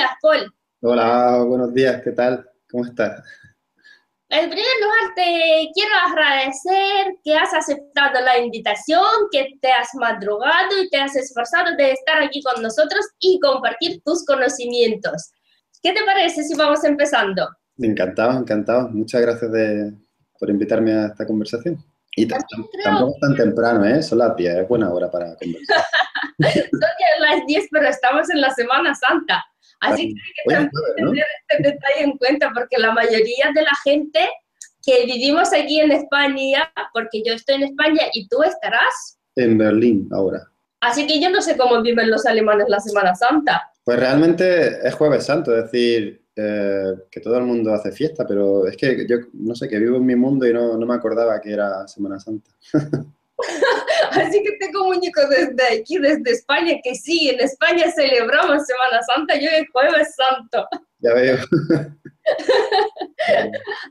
días, Paul. Hola, buenos días, ¿qué tal? ¿Cómo estás? En primer lugar, te quiero agradecer que has aceptado la invitación, que te has madrugado y te has esforzado de estar aquí con nosotros y compartir tus conocimientos. ¿Qué te parece si vamos empezando? Encantado, encantado. Muchas gracias por invitarme a esta conversación. Y tampoco es tan temprano, ¿eh? Son las 10, es buena hora para conversar. Son las 10, pero estamos en la Semana Santa. Así que hay que tener este detalle en cuenta porque la mayoría de la gente que vivimos aquí en España, porque yo estoy en España y tú estarás en Berlín ahora. Así que yo no sé cómo viven los alemanes la Semana Santa. Pues realmente es jueves santo, es decir, eh, que todo el mundo hace fiesta, pero es que yo no sé, que vivo en mi mundo y no, no me acordaba que era Semana Santa. Así que te comunico desde aquí, desde España, que sí, en España celebramos Semana Santa, yo el jueves santo. Ya veo.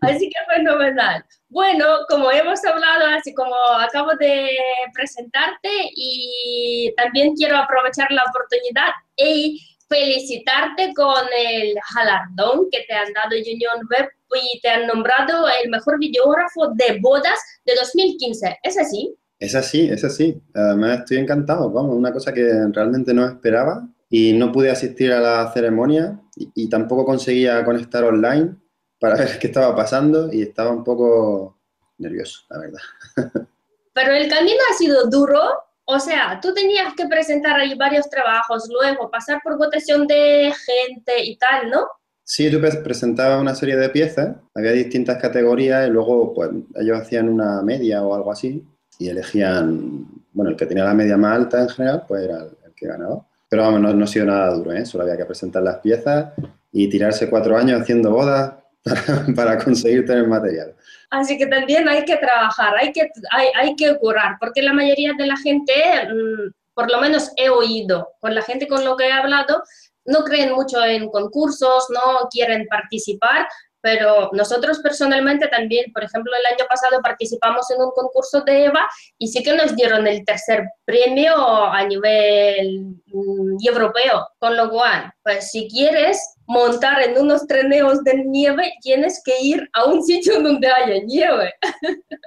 así que fenomenal. Bueno, como hemos hablado, así como acabo de presentarte y también quiero aprovechar la oportunidad y felicitarte con el galardón que te han dado Union Web y te han nombrado el mejor videógrafo de bodas de 2015. ¿Es así? Es así, es así. Además estoy encantado, vamos, una cosa que realmente no esperaba y no pude asistir a la ceremonia y, tampoco conseguía conectar online para ver qué estaba pasando y estaba un poco nervioso, la verdad. Pero el camino ha sido duro, o sea, tú tenías que presentar ahí varios trabajos, luego pasar por votación de gente y tal, ¿no? Sí, yo presentaba una serie de piezas, había distintas categorías y luego pues ellos hacían una media o algo así y elegían, bueno, el que tenía la media más alta en general, pues era el, que ganaba. Pero vamos, no, no, ha sido nada duro, ¿eh? solo había que presentar las piezas y tirarse cuatro años haciendo bodas para, conseguir tener material. Así que también hay que trabajar, hay que, hay, hay que curar, porque la mayoría de la gente, mm, por lo menos he oído, con la gente con lo que he hablado, no creen mucho en concursos, no quieren participar, pero nosotros personalmente también, por ejemplo, el año pasado participamos en un concurso de EVA y sí que nos dieron el tercer premio a nivel mm, europeo, con lo cual, pues si quieres montar en unos treneos de nieve, tienes que ir a un sitio donde haya nieve.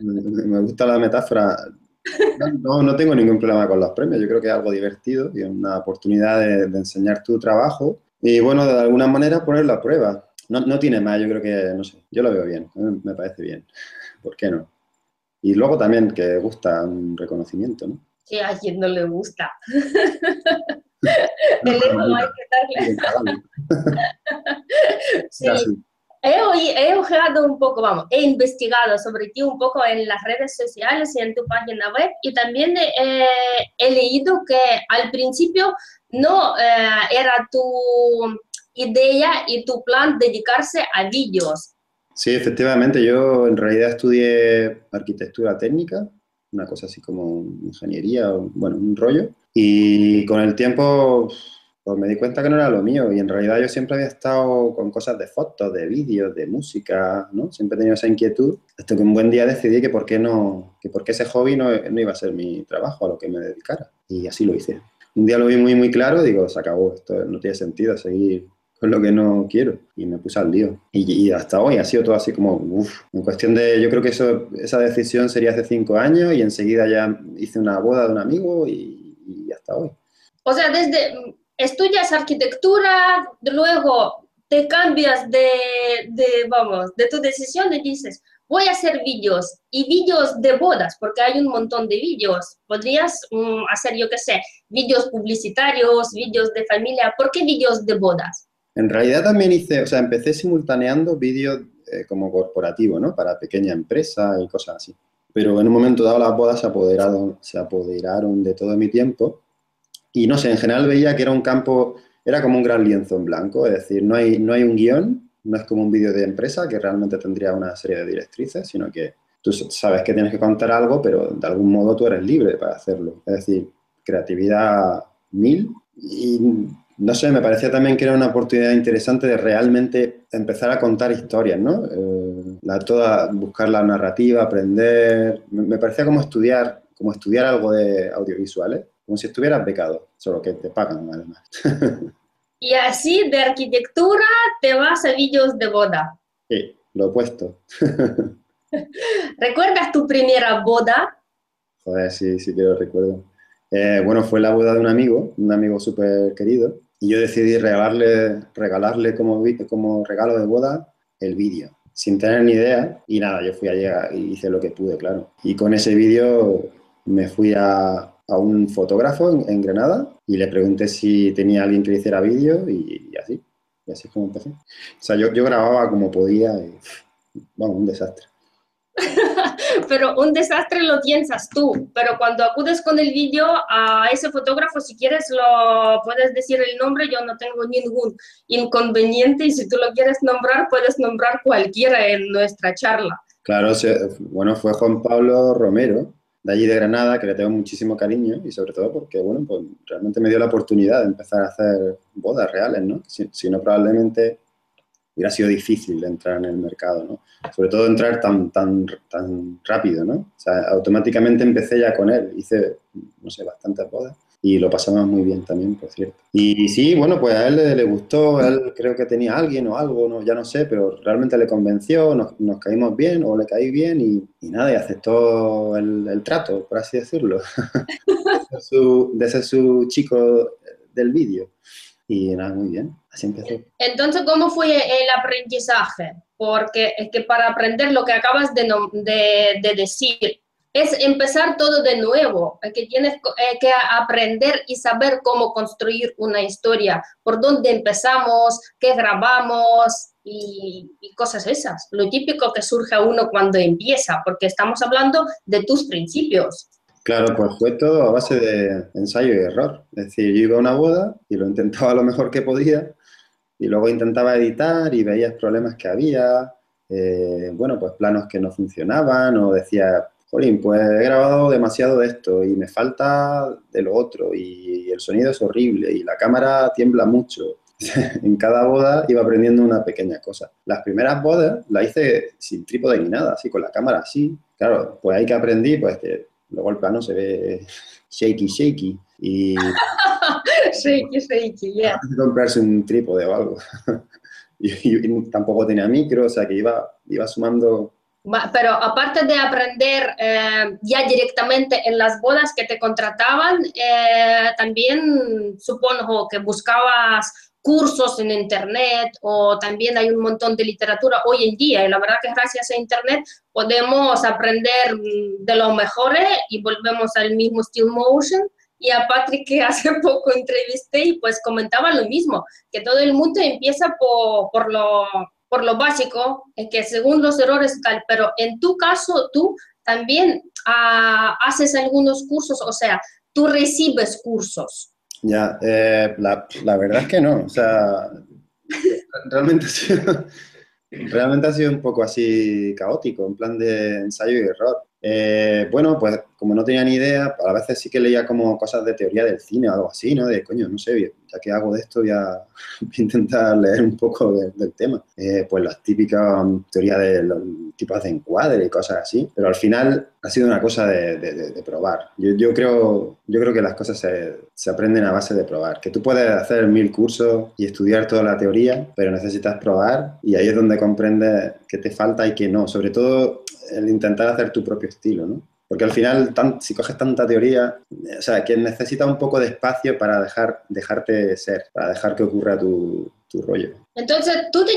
Me gusta la metáfora. No, no tengo ningún problema con los premios, yo creo que es algo divertido y una oportunidad de, de enseñar tu trabajo y bueno, de alguna manera ponerlo a prueba no, no tiene más, yo creo que, no sé, yo lo veo bien, me parece bien. ¿Por qué no? Y luego también que gusta un reconocimiento, ¿no? Sí, a quien no le gusta. El ego hay que darle. sí. He, he ojeado un poco, vamos, he investigado sobre ti un poco en las redes sociales y en tu página web y también eh, he leído que al principio no eh, era tu idea y tu plan dedicarse a vídeos. Sí, efectivamente, yo en realidad estudié arquitectura técnica, una cosa así como ingeniería, bueno, un rollo, y con el tiempo pues me di cuenta que no era lo mío y en realidad yo siempre había estado con cosas de fotos, de vídeos, de música, ¿no? Siempre he tenido esa inquietud, hasta que un buen día decidí que por qué no, que por qué ese hobby no, no iba a ser mi trabajo, a lo que me dedicara. Y así lo hice. Un día lo vi muy, muy claro, digo, se acabó, esto no tiene sentido seguir es lo que no quiero. Y me puse al lío. Y, hasta hoy ha sido todo así como, uff, en cuestión de, yo creo que eso, esa decisión sería hace cinco años y enseguida ya hice una boda de un amigo y, hasta hoy. O sea, desde estudias arquitectura, luego te cambias de, de, vamos, de tu decisión y dices, voy a hacer vídeos y vídeos de bodas, porque hay un montón de vídeos. Podrías mm, hacer, yo qué sé, vídeos publicitarios, vídeos de familia. ¿Por qué vídeos de bodas? En realidad también hice, o sea, empecé simultaneando vídeos eh, como corporativo, ¿no? Para pequeña empresa y cosas así. Pero en un momento dado las bodas se apoderaron, se apoderaron de todo mi tiempo y no sé, en general veía que era un campo, era como un gran lienzo en blanco, es decir, no hay, no hay un guion, no es como un vídeo de empresa que realmente tendría una serie de directrices, sino que tú sabes que tienes que contar algo, pero de algún modo tú eres libre para hacerlo. Es decir, creatividad mil y no sé, me parecía también que era una oportunidad interesante de realmente empezar a contar historias, ¿no? Eh, la, toda, buscar la narrativa, aprender. Me, parecía como estudiar, como estudiar algo de audiovisuales, como si estuvieras becado, solo que te pagan además. Y así de arquitectura te vas a vídeos de boda. Sí, lo opuesto. ¿Recuerdas tu primera boda? Joder, sí, sí que lo recuerdo. Eh, bueno, fue la boda de un amigo, un amigo súper querido, y yo decidí regalarle, regalarle como, como regalo de boda el vídeo, sin tener ni idea, y nada, yo fui allá y hice lo que pude, claro. Y con ese vídeo me fui a, a un fotógrafo en, Granada y le pregunté si tenía alguien que hiciera vídeo y, así. Y así es como empecé. O sea, yo, yo grababa como podía y, bueno, un desastre. pero un desastre lo piensas tú, pero cuando acudes con el vídeo a ese fotógrafo, si quieres lo puedes decir el nombre, yo no tengo ningún inconveniente y si tú lo quieres nombrar, puedes nombrar cualquiera en nuestra charla. Claro, bueno, fue Juan Pablo Romero, de allí de Granada, que le tengo muchísimo cariño y sobre todo porque, bueno, pues realmente me dio la oportunidad de empezar a hacer bodas reales, ¿no? Si, no, probablemente hubiera sido difícil entrar en el mercado, ¿no? Sobre todo entrar tan, tan, tan rápido, ¿no? O sea, automáticamente empecé ya con él, hice, no sé, bastantes bodas y lo pasamos muy bien también, por cierto. Y sí, bueno, pues a él le, gustó, él creo que tenía alguien o algo, no, ya no sé, pero realmente le convenció, nos, nos caímos bien o le caí bien y, nada, y aceptó el, trato, por así decirlo, de, ser su, chico del vídeo. Y nada, muy bien, así empezó. Entonces, ¿cómo fue el aprendizaje? Porque es que para aprender lo que acabas de, de, de decir, es empezar todo de nuevo, que tienes que aprender y saber cómo construir una historia, por dónde empezamos, qué grabamos y, cosas esas. Lo típico que surge a uno cuando empieza, porque estamos hablando de tus principios. Claro, pues fue todo a base de ensayo y error. Es decir, yo iba a una boda y lo intentaba lo mejor que podía y luego intentaba editar y veías problemas que había, eh, bueno, pues planos que no funcionaban o decía, Jolín, pues he grabado demasiado de esto y me falta de lo otro y el sonido es horrible y la cámara tiembla mucho. en cada boda iba aprendiendo una pequeña cosa. Las primeras bodas las hice sin trípode ni nada, así con la cámara así. Claro, pues ahí que aprendí, pues que luego el plano se ve shaky, shaky y... shaky, shaky, yeah. comprarse un trípode o algo. y, tampoco tenía micro, o sea que iba, iba sumando pero aparte de aprender eh, ya directamente en las bodas que te contrataban, eh, también supongo que buscabas cursos en internet o también hay un montón de literatura hoy en día y la verdad que gracias a internet podemos aprender mm, de lo mejor y volvemos al mismo Steel Motion y a Patrick que hace poco entrevisté y pues comentaba lo mismo, que todo el mundo empieza por, por lo por lo básico, es que según los errores tal, pero en tu caso tú también ah, haces algunos cursos, o sea, tú recibes cursos. Ya, eh, la, verdad es que no, o sea, realmente ha, realmente ha sido un poco así caótico, en plan de ensayo y error. Eh, bueno, pues como no tenía ni idea, a veces sí que leía como cosas de teoría del cine o algo así, ¿no? De coño, no sé, ya que hago de esto voy a, intentar leer un poco del tema. Eh, pues las típicas um, teorías de los tipos de encuadre y cosas así, pero al final ha sido una cosa de, probar. Yo, creo, yo creo que las cosas se, se, aprenden a base de probar, que tú puedes hacer mil cursos y estudiar toda la teoría, pero necesitas probar y ahí es donde comprendes qué te falta y qué no. Sobre todo el intentar hacer tu propio estilo, ¿no? Porque al final, si coges tanta teoría, o sea, que necesita un poco de espacio para dejar, dejarte ser, para dejar que ocurra tu, rollo. Entonces, ¿tú te,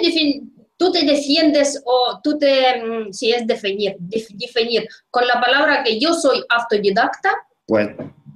tú te defiendes o tú te, mm, si es definir, definir con la palabra que yo soy autodidacta? Pues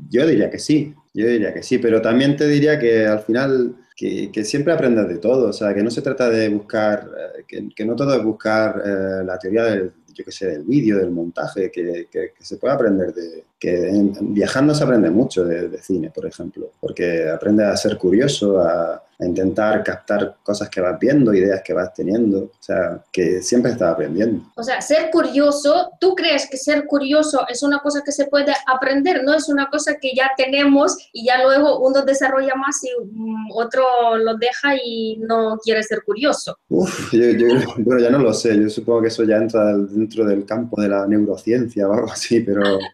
yo diría que sí, yo diría que sí, pero también te diría que al final que, siempre aprendes de todo, o sea, que no se trata de buscar, eh, que, no todo es buscar eh, la teoría del yo qué sé, del vídeo, del montaje, que, se puede aprender de... que viajando se aprende mucho de, cine, por ejemplo, porque aprende a ser curioso, a, a intentar captar cosas que vas viendo, ideas que vas teniendo, o sea, que siempre estás aprendiendo. O sea, ser curioso, ¿tú crees que ser curioso es una cosa que se puede aprender? No es una cosa que ya tenemos y ya luego uno desarrolla más y mm, otro lo deja y no quiere ser curioso. Uf, yo, bueno, ya no lo sé, yo supongo que eso ya entra dentro del campo de la neurociencia o algo así, pero...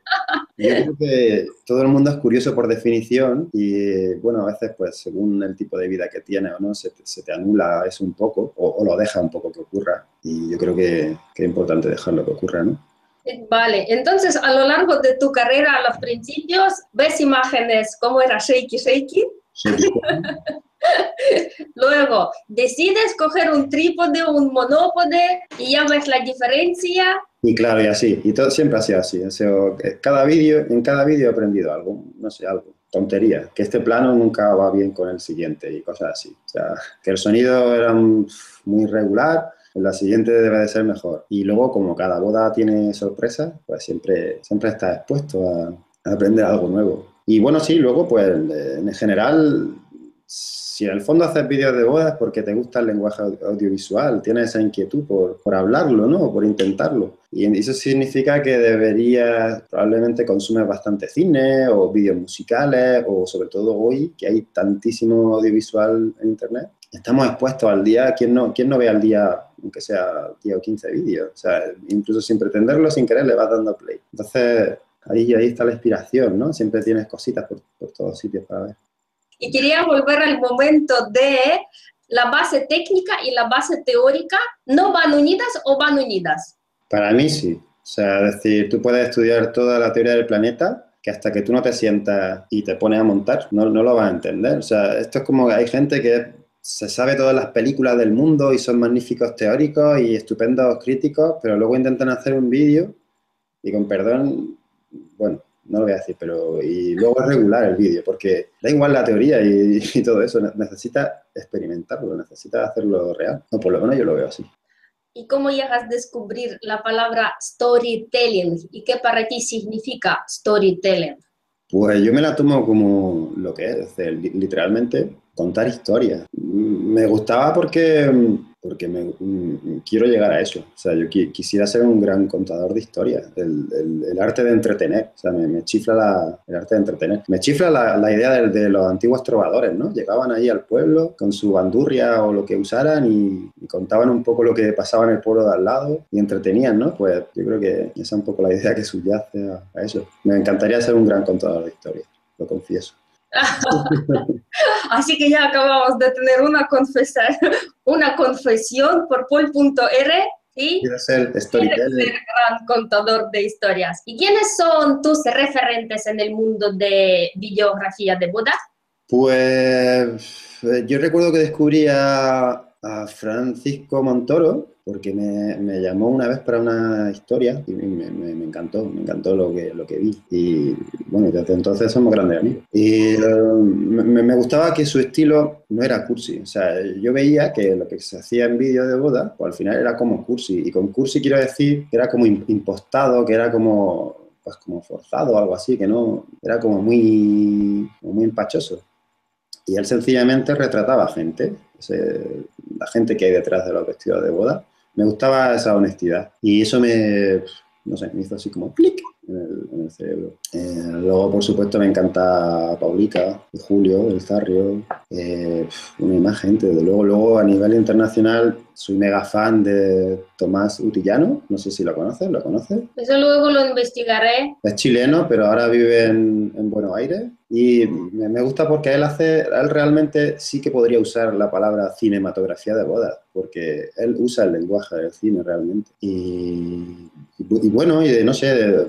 Yo creo que todo el mundo es curioso por definición y, bueno, a veces, pues, según el tipo de vida que tiene o no, se te, anula eso un poco o, lo deja un poco que ocurra. Y yo creo que, que es importante dejarlo que ocurra, ¿no? Vale, entonces a lo largo de tu carrera, a los principios, ves imágenes como era Shaky Shaky. Luego, decides coger un trípode, un monópode y ya ves la diferencia. Y claro, y así, y todo siempre ha sido así. cada vídeo, en cada vídeo he aprendido algo, no sé, algo, tontería, que este plano nunca va bien con el siguiente y cosas así. O sea, que el sonido era muy regular, la siguiente debe de ser mejor. Y luego, como cada boda tiene sorpresas, pues siempre, siempre estás expuesto a, aprender algo nuevo. Y bueno, sí, luego, pues en general, si en el fondo haces vídeos de bodas porque te gusta el lenguaje audiovisual, tienes esa inquietud por, por hablarlo, ¿no? por intentarlo. Y eso significa que deberías, probablemente consumes bastante cine o vídeos musicales o sobre todo hoy que hay tantísimo audiovisual en Internet. Estamos expuestos al día, ¿quién no, quién no ve al día aunque sea 10 o 15 vídeos. O sea, incluso sin pretenderlo, sin querer, le vas dando play. Entonces, ahí, ahí está la inspiración, ¿no? Siempre tienes cositas por, por todos sitios para ver. Y quería volver al momento de la base técnica y la base teórica, ¿no van unidas o van unidas? Para mí sí. O sea, es decir, tú puedes estudiar toda la teoría del planeta, que hasta que tú no te sientas y te pones a montar, no, no lo vas a entender. O sea, esto es como que hay gente que se sabe todas las películas del mundo y son magníficos teóricos y estupendos críticos, pero luego intentan hacer un vídeo y con perdón, bueno, no lo voy a decir, pero y luego es regular el vídeo, porque da igual la teoría y, todo eso, necesita experimentarlo, necesita hacerlo real. O por lo menos yo lo veo así. ¿Y cómo llegas a descubrir la palabra storytelling y qué para ti significa storytelling? Pues yo me la tomo como lo que es, literalmente contar historias. Me gustaba porque, porque me, quiero llegar a eso. O sea, yo quisiera ser un gran contador de historias, el, arte de entretener. O sea, me, chifla la, el arte de entretener. Me chifla la, la idea de, los antiguos trovadores, ¿no? Llegaban ahí al pueblo con su bandurria o lo que usaran y, contaban un poco lo que pasaba en el pueblo de al lado y entretenían, ¿no? Pues yo creo que esa es un poco la idea que subyace a, a eso. Me encantaría ser un gran contador de historias, lo confieso. Así que ya acabamos de tener una, una confesión por Paul.r. ¿sí? Quiero ser storyteller. gran contador de historias. ¿Y quiénes son tus referentes en el mundo de videografía de boda? Pues eh, yo recuerdo que descubrí a Francisco Montoro, porque me, me, llamó una vez para una historia y me, me, encantó, me encantó lo que, lo que vi. Y bueno, desde entonces somos grandes amigos. Y uh, me, gustaba que su estilo no era cursi. O sea, yo veía que lo que se hacía en vídeos de boda, pues al final era como cursi. Y con cursi quiero decir que era como impostado, que era como pues como forzado algo así, que no, era como muy, muy empachoso. Y él sencillamente retrataba gente, la gente que hay detrás de los vestidos de boda, me gustaba esa honestidad. Y eso me, no sé, me hizo así como clic en el, cerebro. Eh, luego, por supuesto, me encanta Paulica, Julio, El Zarrio, eh, una imagen, desde luego. Luego, a nivel internacional, soy mega fan de Tomás Utillano, no sé si lo conoces, ¿lo conoces? Eso luego lo investigaré. Es chileno, pero ahora vive en, en Buenos Aires y me, gusta porque él hace, él realmente sí que podría usar la palabra cinematografía de bodas, porque él usa el lenguaje del cine realmente. Y, bueno, y no sé,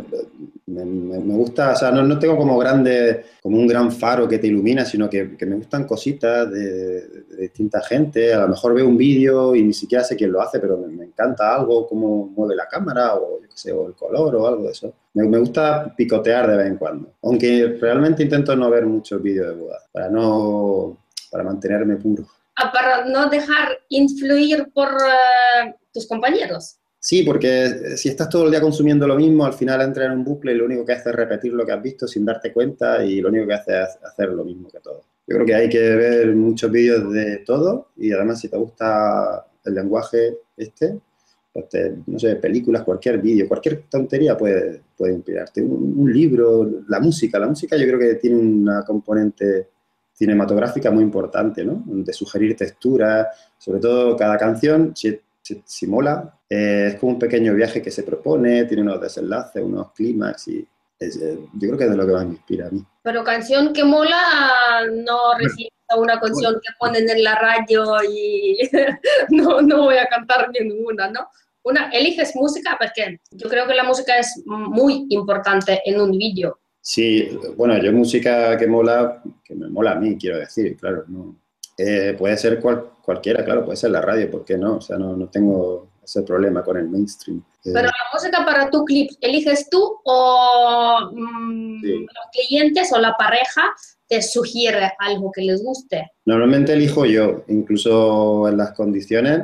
me, me, gusta, o sea, no, no, tengo como grande, como un gran faro que te ilumina, sino que, que me gustan cositas de, de, distinta gente. A lo mejor veo un vídeo y ni siquiera sé quién lo hace, pero me, encanta algo, cómo mueve la cámara o yo qué sé, o el color o algo de eso. Me, gusta picotear de vez en cuando, aunque realmente intento no ver muchos vídeos de boda, para no, para mantenerme puro. Ah, para no dejar influir por uh, tus compañeros. Sí, porque eh, si estás todo el día consumiendo lo mismo, al final entras en un bucle y lo único que haces es repetir lo que has visto sin darte cuenta y lo único que haces es hacer lo mismo que todo. Yo creo que hay que ver muchos vídeos de todo y además si te gusta el lenguaje este, pues no sé, películas, cualquier vídeo, cualquier tontería puede, puede inspirarte. Un, libro, la música, la música yo creo que tiene una componente cinematográfica muy importante, ¿no? De sugerir texturas, sobre todo cada canción, si, si, mola, eh, es como un pequeño viaje que se propone, tiene unos desenlaces, unos clímax y eh, yo creo que es de lo que más me inspira a mí. Pero canción que mola, no recibes una canción que ponen en la radio y no, no voy a cantar ninguna, ¿no? Una, eliges música porque yo creo que la música es muy importante en un vídeo. Sí, bueno, yo música que mola, que me mola a mí, quiero decir, claro, no. Eh, puede ser cualquiera, claro, puede ser la radio, ¿por qué no? O sea, no, no tengo ese problema con el mainstream. Eh, Pero la música para tu clip, ¿eliges tú o mm, los clientes o la pareja te sugiere algo que les guste? Normalmente elijo yo, incluso en las condiciones,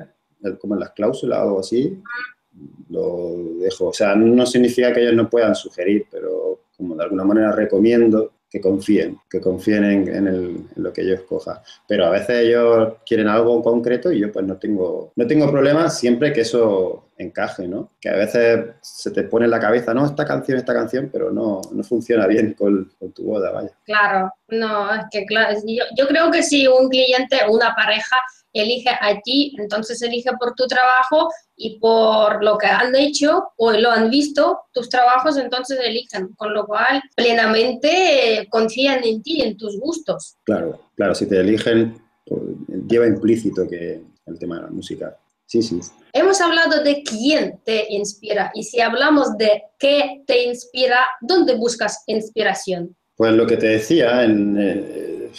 como en las cláusulas o algo así, lo dejo. O sea, no significa que ellos no puedan sugerir, pero como de alguna manera recomiendo que confíen, que confíen en, lo que yo escoja. Pero a veces ellos quieren algo concreto y yo pues no tengo, no tengo problemas siempre que eso encaje, ¿no? Que a veces se te pone en la cabeza, no, esta canción, esta canción, pero no, no funciona bien con, tu boda, vaya. Claro, no, es que claro, yo, yo creo que si un cliente o una pareja elige a ti, entonces elige por tu trabajo y por lo que han hecho o lo han visto, tus trabajos entonces eligen, con lo cual plenamente confían en ti, en tus gustos. Claro, claro, si te eligen, pues, lleva implícito que el tema de la música. Sí, sí. Hemos hablado de quién te inspira y si hablamos de qué te inspira, ¿dónde buscas inspiración? Pues lo que te decía, en, eh,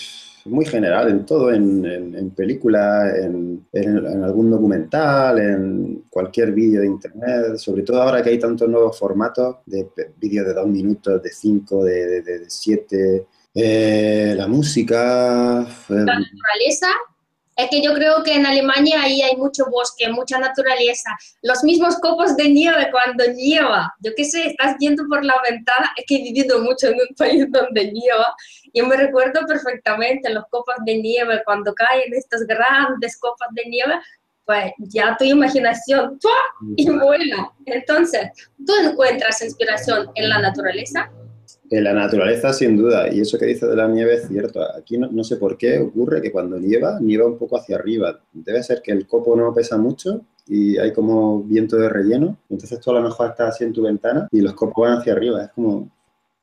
muy general, en todo, en, en, película, en, en, algún documental, en cualquier vídeo de internet, sobre todo ahora que hay tantos nuevos formatos de vídeos de dos minutos, de cinco, de, de, siete, eh, la música. La naturaleza es que yo creo que en Alemania ahí hay mucho bosque, mucha naturaleza, los mismos copos de nieve cuando nieva. Yo qué sé, estás viendo por la ventana, es que he vivido mucho en un país donde nieva, y me recuerdo perfectamente los copos de nieve cuando caen estos grandes copos de nieve, pues ya tu imaginación ¡pua! y vuela. Entonces, ¿tú encuentras inspiración en la naturaleza? En la naturaleza, sin duda, y eso que dice de la nieve es cierto. Aquí no, sé por qué ocurre que cuando nieva, nieva un poco hacia arriba. Debe ser que el copo no pesa mucho y hay como viento de relleno. Entonces tú a lo mejor estás así en tu ventana y los copos van hacia arriba. Es como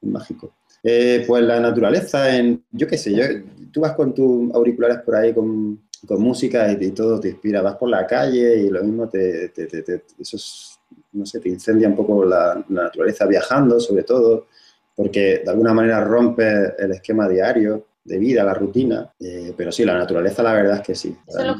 mágico. Eh, pues la naturaleza, en, yo qué sé, yo, tú vas con tus auriculares por ahí con, con música y, todo te inspira. Vas por la calle y lo mismo te, te, eso no sé, te incendia un poco la naturaleza viajando, sobre todo porque de alguna manera rompe el esquema diario de vida, la rutina, eh, pero sí, la naturaleza la verdad es que sí. Eso es lo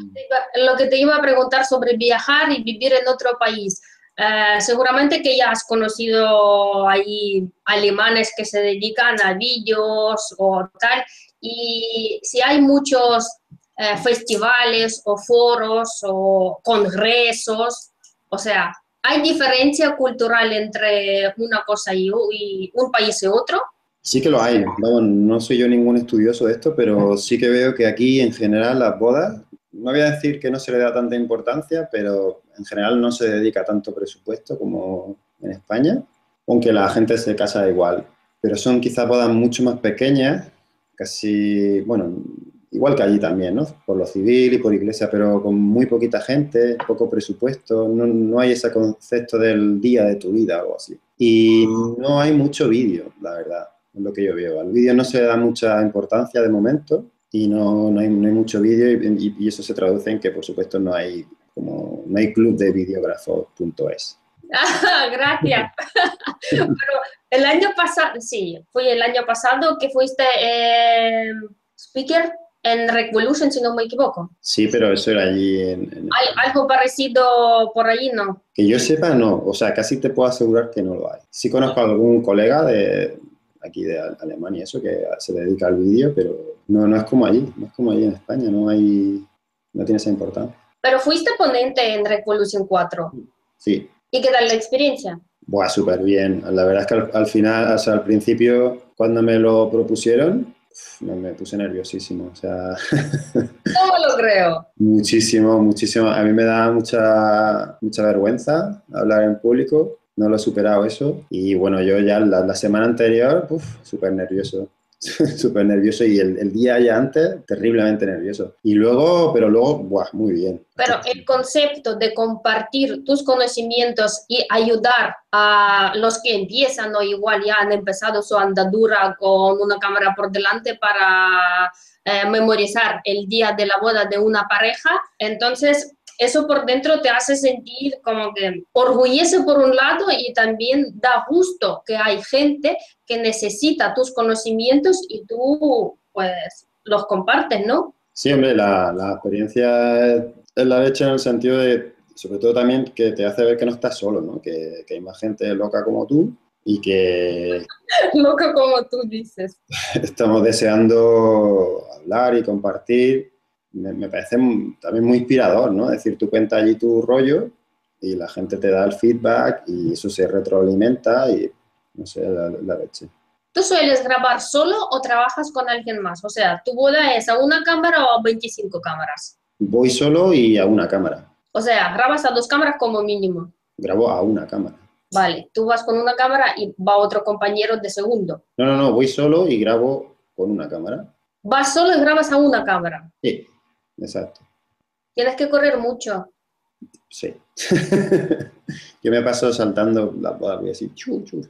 que, te iba, a preguntar sobre viajar y vivir en otro país. Eh, seguramente que ya has conocido ahí alemanes que se dedican a vídeos o tal, y si hay muchos eh, festivales o foros o congresos, o sea, ¿Hay diferencia cultural entre una cosa y, un país y otro? Sí que lo hay. no soy yo ningún estudioso de esto, pero sí que veo que aquí en general las bodas, no voy a decir que no se le da tanta importancia, pero en general no se dedica tanto presupuesto como en España, aunque la gente se casa igual. Pero son quizás bodas mucho más pequeñas, casi, bueno, igual que allí también, ¿no? Por lo civil y por iglesia, pero con muy poquita gente, poco presupuesto, no, no hay ese concepto del día de tu vida o así. Y no hay mucho vídeo, la verdad, es lo que yo veo. Al vídeo no se da mucha importancia de momento y no, no, hay, no hay, mucho vídeo y, y, eso se traduce en que, por supuesto, no hay, como, no hay club de videógrafos.es. Ah, gracias. Pero el año pasado, sí, fue el año pasado que fuiste eh, speaker en Revolution, si no me equivoco. Sí, pero eso era allí en, Algo parecido por allí, ¿no? Que yo sepa, no. O sea, casi te puedo asegurar que no lo hay. Sí conozco a algún colega de aquí de Alemania, eso, que se dedica al vídeo, pero no, no es como allí. No es como allí en España. No hay... No tiene esa importancia. Pero fuiste ponente en Revolution 4. Sí. ¿Y qué tal la experiencia? Buah, súper bien. La verdad es que al, al final, o sea, al principio, cuando me lo propusieron, me, puse nerviosísimo, o sea... ¿Cómo lo creo? muchísimo, muchísimo. A mí me da mucha, mucha vergüenza hablar en público, no lo he superado eso. Y bueno, yo ya la, semana anterior, súper nervioso. súper nervioso y el, día ya antes terriblemente nervioso. Y luego, pero luego, buah, muy bien. Pero el concepto de compartir tus conocimientos y ayudar a los que empiezan o igual ya han empezado su andadura con una cámara por delante para eh, memorizar el día de la boda de una pareja, entonces eso por dentro te hace sentir como que orgullece por un lado y también da gusto que hay gente que necesita tus conocimientos y tú pues los compartes, ¿no? Sí, hombre, la, la experiencia es la leche en el sentido de, sobre todo también que te hace ver que no estás solo, ¿no? Que, que hay más gente loca como tú y que... loca como tú dices. Estamos deseando hablar y compartir me, parece también muy inspirador, ¿no? Es decir, tú cuentas allí tu rollo y la gente te da el feedback y eso se retroalimenta y, no sé, la, la leche. ¿Tú sueles grabar solo o trabajas con alguien más? O sea, ¿tu boda es a una cámara o a 25 cámaras? Voy solo y a una cámara. O sea, grabas a dos cámaras como mínimo. Grabo a una cámara. Vale, tú vas con una cámara y va otro compañero de segundo. No, no, no, voy solo y grabo con una cámara. Vas solo y grabas a una cámara. Sí exacto. Tienes que correr mucho. Sí. Yo me paso saltando la boda, voy así, chu, chu.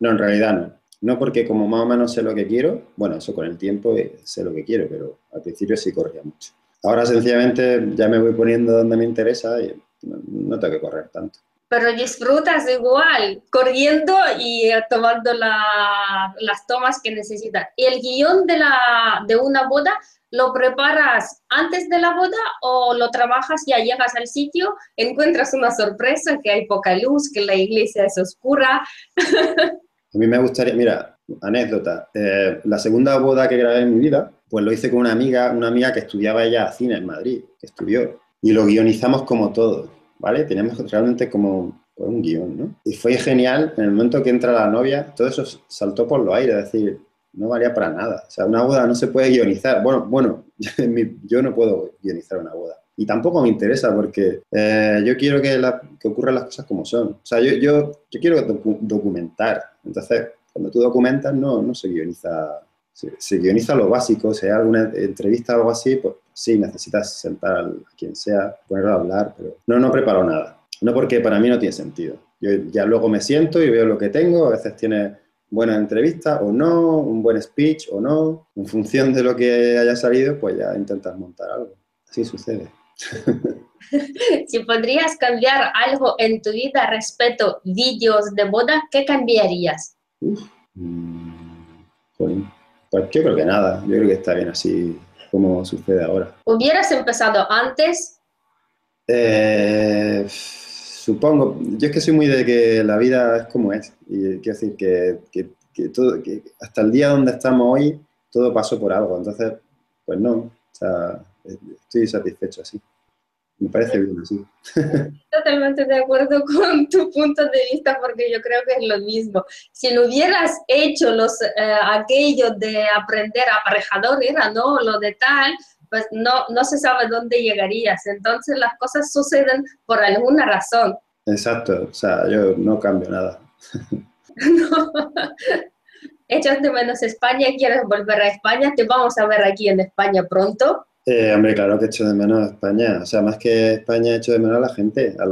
No, en realidad no. No porque como más o menos sé lo que quiero, bueno, eso con el tiempo eh, sé lo que quiero, pero al principio sí corría mucho. Ahora sencillamente ya me voy poniendo donde me interesa y no, tengo que correr tanto. Pero disfrutas igual, corriendo y eh, tomando las tomas que necesitas. ¿Y el guion de, la, de una boda ¿Lo preparas antes de la boda o lo trabajas, ya llegas al sitio, encuentras una sorpresa, que hay poca luz, que la iglesia es oscura? A mí me gustaría, mira, anécdota, eh, la segunda boda que grabé en mi vida, pues lo hice con una amiga, una amiga que estudiaba ella cine en Madrid, que estudió, y lo guionizamos como todo, ¿vale? Tenemos realmente como un guion, ¿no? Y fue genial, en el momento que entra la novia, todo eso saltó por los aires, es decir, no valía para nada. O sea, una boda no se puede guionizar. Bueno, bueno, yo no puedo guionizar una boda. Y tampoco me interesa porque eh, yo quiero que, que, ocurran las cosas como son. O sea, yo, yo, quiero documentar. Entonces, cuando tú documentas, no, no se guioniza. Se, guioniza lo básico. Si hay alguna entrevista o algo así, pues sí, necesitas sentar a quien sea, ponerlo a hablar, pero no, no preparo nada. No porque para mí no tiene sentido. Yo ya luego me siento y veo lo que tengo. A veces tiene buena entrevista o no, un buen speech o no. En función de lo que haya salido, pues ya intentas montar algo. Así sucede. si podrías cambiar algo en tu vida respecto vídeos de boda, ¿qué cambiarías? Mm, pues, pues yo creo que nada. Yo creo que está bien así como sucede ahora. ¿Hubieras empezado antes? Eh Supongo, yo es que soy muy de que la vida es como es. Y quiero decir que, que, todo, que hasta el día donde estamos hoy, todo pasó por algo. Entonces, pues no, o sea, estoy satisfecho así. Me parece bien así. Totalmente de acuerdo con tu punto de vista porque yo creo que es lo mismo. Si no hubieras hecho los, eh, aquello de aprender aparejador, era, ¿no? Lo de tal, pues no, no se sabe dónde llegarías. Entonces las cosas suceden por alguna razón. Exacto, o sea, yo no cambio nada. no. Echas de menos España, quieres volver a España, te vamos a ver aquí en España pronto. Eh, hombre, claro que echo de menos a España. O sea, más que España, echo de menos a la gente, a,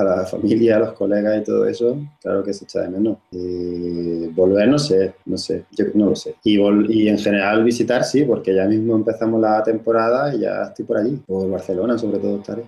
a la familia, a los colegas y todo eso. Claro que se echa de menos. Y volver, no sé, no sé, yo no lo sé. Y, y en general visitar, sí, porque ya mismo empezamos la temporada y ya estoy por allí. Por Barcelona, sobre todo, estaré.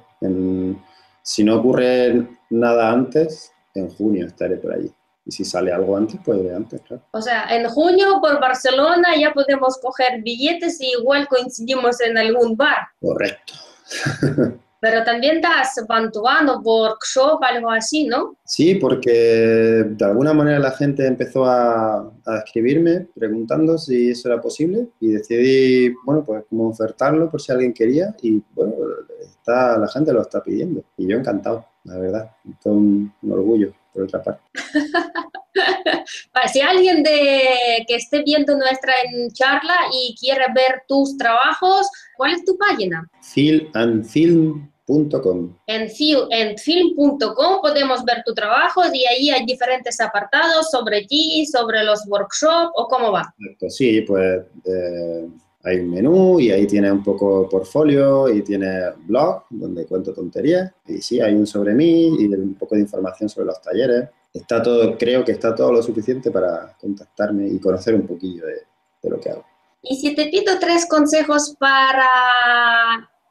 si no ocurre nada antes, en junio estaré por allí. Y si sale algo antes, pues de antes, claro. O sea, en junio por Barcelona ya podemos coger billetes y igual coincidimos en algún bar. Correcto. Pero también das bantuano, workshop, algo así, ¿no? Sí, porque de alguna manera la gente empezó a, a, escribirme preguntando si eso era posible y decidí, bueno, pues como ofertarlo por si alguien quería y bueno, está, la gente lo está pidiendo y yo encantado, la verdad, un, un orgullo por otra parte. si alguien de, que esté viendo nuestra charla y quiere ver tus trabajos, ¿cuál es tu página? Filandfilm.com film.com. En, en film.com podemos ver tu trabajo y ahí hay diferentes apartados sobre ti, sobre los workshops o cómo va. Sí, pues eh, hay un menú y ahí tiene un poco portfolio y tiene blog donde cuento tonterías. Y sí, hay un sobre mí y un poco de información sobre los talleres. Está todo, creo que está todo lo suficiente para contactarme y conocer un poquillo de, de lo que hago. Y si te pido tres consejos para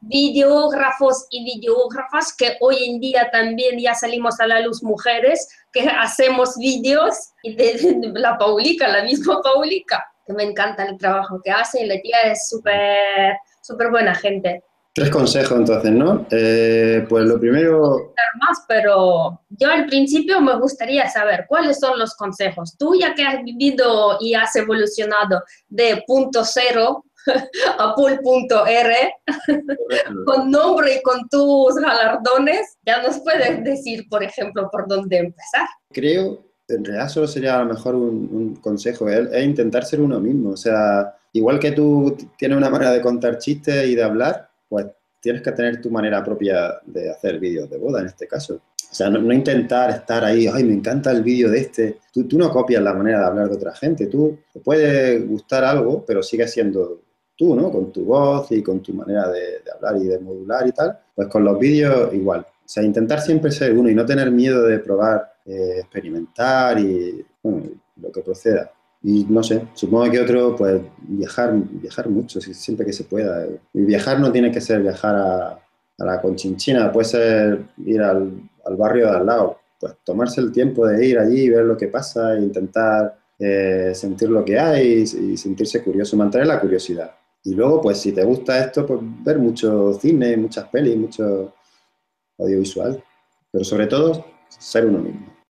videógrafos y videógrafas que hoy en día también ya salimos a la luz mujeres, que hacemos vídeos y de, la Paulica, la misma Paulica, que me encanta el trabajo que hace y la tía es súper, súper buena gente. Tres consejos entonces, ¿no? Eh, pues lo primero... Más, pero yo al principio me gustaría saber cuáles son los consejos. Tú ya que has vivido y has evolucionado de punto cero a pool.r con nombre y con tus galardones, ya nos puedes decir, por ejemplo, por dónde empezar. Creo, en realidad solo sería a lo mejor un, consejo, es, es, intentar ser uno mismo. O sea, igual que tú tienes una manera de contar chistes y de hablar, pues tienes que tener tu manera propia de hacer vídeos de boda en este caso. O sea, no, intentar estar ahí, ay, me encanta el vídeo de este. Tú, tú, no copias la manera de hablar de otra gente. Tú te puede gustar algo, pero sigue siendo tú, ¿no? Con tu voz y con tu manera de, hablar y de modular y tal, pues con los vídeos igual. O sea, intentar siempre ser uno y no tener miedo de probar, eh, experimentar y lo que proceda. Y no sé, supongo que otro, pues viajar, viajar mucho, siempre que se pueda. Y viajar no tiene que ser viajar a, la Conchinchina, puede ser ir al, barrio de al lado. Pues tomarse el tiempo de ir allí, ver lo que pasa e intentar eh, sentir lo que hay y sentirse curioso, mantener la curiosidad. Y luego, pues si te gusta esto, pues ver mucho cine, muchas pelis, mucho audiovisual, pero sobre todo ser uno mismo.